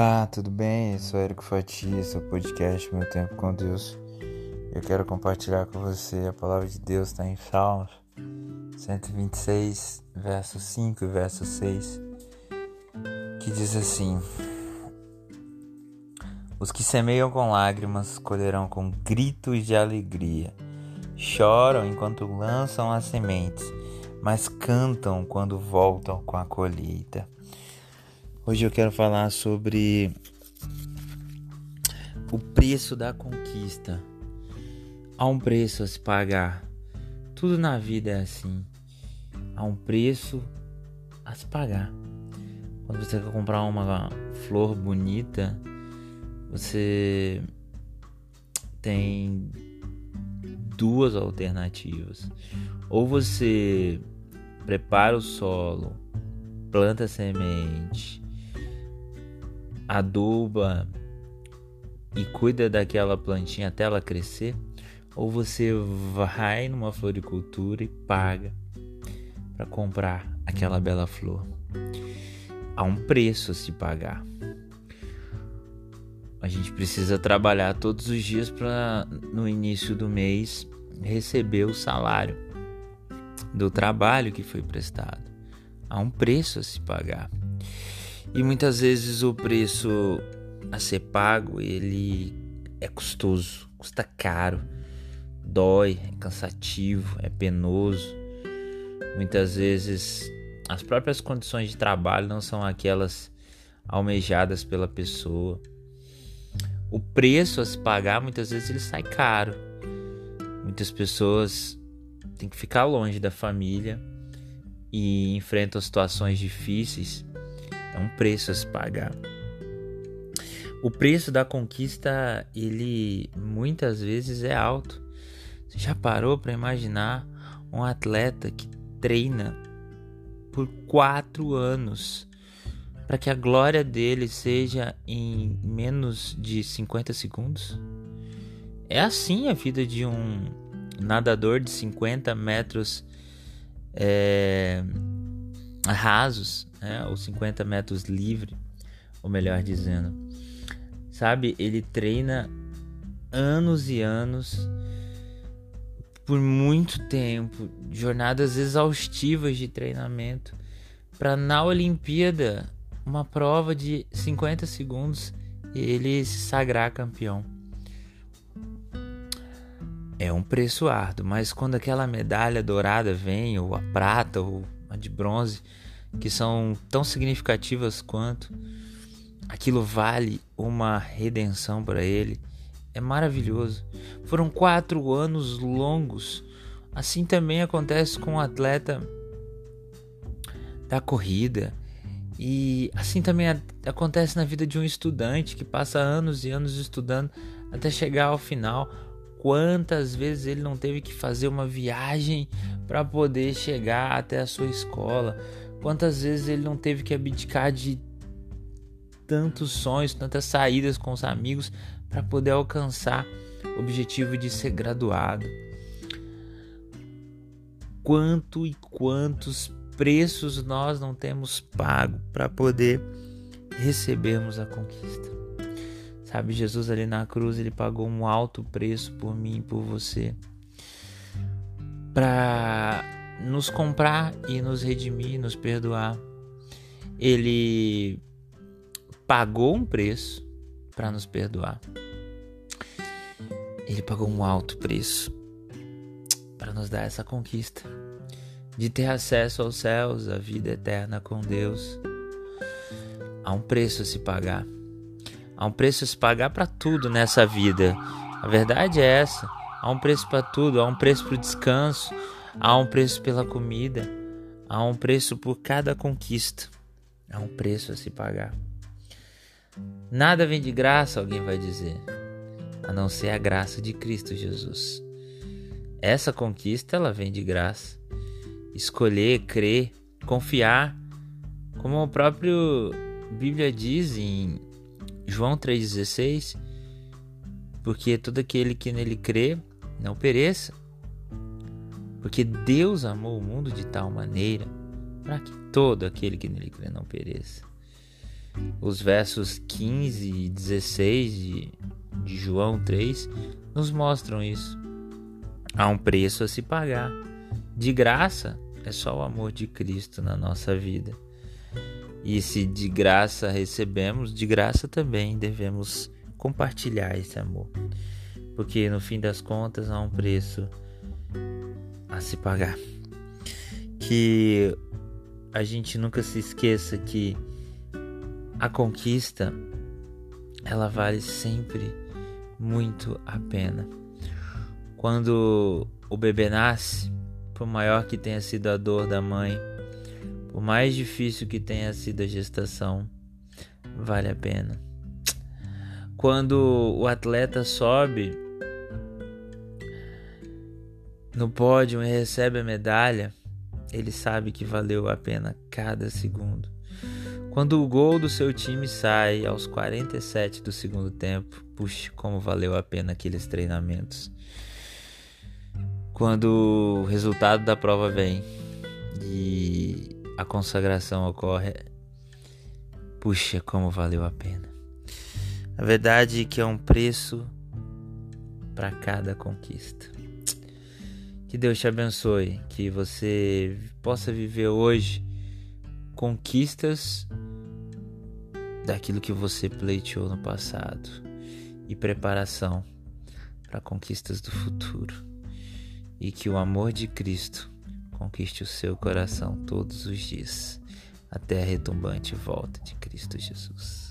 Olá, tudo bem? Eu sou Érico Fati, seu podcast Meu Tempo com Deus. Eu quero compartilhar com você a palavra de Deus, está em Salmos 126, verso 5 e verso 6, que diz assim: Os que semeiam com lágrimas colherão com gritos de alegria, choram enquanto lançam as sementes, mas cantam quando voltam com a colheita. Hoje eu quero falar sobre o preço da conquista. Há um preço a se pagar. Tudo na vida é assim. Há um preço a se pagar. Quando você quer comprar uma flor bonita, você tem duas alternativas. Ou você prepara o solo, planta semente, aduba e cuida daquela plantinha até ela crescer, ou você vai numa floricultura e paga para comprar aquela bela flor. Há um preço a se pagar. A gente precisa trabalhar todos os dias para no início do mês receber o salário do trabalho que foi prestado. Há um preço a se pagar. E muitas vezes o preço a ser pago, ele é custoso, custa caro, dói, é cansativo, é penoso. Muitas vezes as próprias condições de trabalho não são aquelas almejadas pela pessoa. O preço a se pagar muitas vezes ele sai caro. Muitas pessoas têm que ficar longe da família e enfrentam situações difíceis é um preço a se pagar. O preço da conquista, ele muitas vezes é alto. Você já parou para imaginar um atleta que treina por quatro anos para que a glória dele seja em menos de 50 segundos? É assim a vida de um nadador de 50 metros é, rasos, né, ou 50 metros livre, ou melhor dizendo. Sabe, ele treina anos e anos por muito tempo, jornadas exaustivas de treinamento para na Olimpíada, uma prova de 50 segundos, ele se sagrar campeão. É um preço árduo, mas quando aquela medalha dourada vem, ou a prata, ou de bronze, que são tão significativas quanto, aquilo vale uma redenção para ele. É maravilhoso. Foram quatro anos longos. Assim também acontece com o atleta da corrida. E assim também acontece na vida de um estudante que passa anos e anos estudando até chegar ao final. Quantas vezes ele não teve que fazer uma viagem para poder chegar até a sua escola? Quantas vezes ele não teve que abdicar de tantos sonhos, tantas saídas com os amigos para poder alcançar o objetivo de ser graduado? Quanto e quantos preços nós não temos pago para poder recebermos a conquista? Sabe, Jesus ali na cruz, ele pagou um alto preço por mim e por você. Para nos comprar e nos redimir, nos perdoar. Ele pagou um preço para nos perdoar. Ele pagou um alto preço para nos dar essa conquista de ter acesso aos céus, a vida eterna com Deus. Há um preço a se pagar. Há um preço a se pagar para tudo nessa vida. A verdade é essa. Há um preço para tudo. Há um preço para o descanso. Há um preço pela comida. Há um preço por cada conquista. Há um preço a se pagar. Nada vem de graça, alguém vai dizer, a não ser a graça de Cristo Jesus. Essa conquista ela vem de graça. Escolher, crer, confiar, como o próprio Bíblia diz em João 3,16, porque todo aquele que nele crê não pereça, porque Deus amou o mundo de tal maneira para que todo aquele que nele crê não pereça. Os versos 15 e 16 de, de João 3 nos mostram isso. Há um preço a se pagar. De graça é só o amor de Cristo na nossa vida. E se de graça recebemos, de graça também devemos compartilhar esse amor. Porque no fim das contas há um preço a se pagar. Que a gente nunca se esqueça que a conquista ela vale sempre muito a pena. Quando o bebê nasce, por maior que tenha sido a dor da mãe, por mais difícil que tenha sido a gestação, vale a pena. Quando o atleta sobe no pódio e recebe a medalha, ele sabe que valeu a pena cada segundo. Quando o gol do seu time sai aos 47 do segundo tempo, puxa, como valeu a pena aqueles treinamentos. Quando o resultado da prova vem e a consagração ocorre, puxa, como valeu a pena. A verdade é que é um preço para cada conquista. Que Deus te abençoe, que você possa viver hoje conquistas daquilo que você pleiteou no passado e preparação para conquistas do futuro. E que o amor de Cristo conquiste o seu coração todos os dias, até a retumbante volta de Cristo Jesus.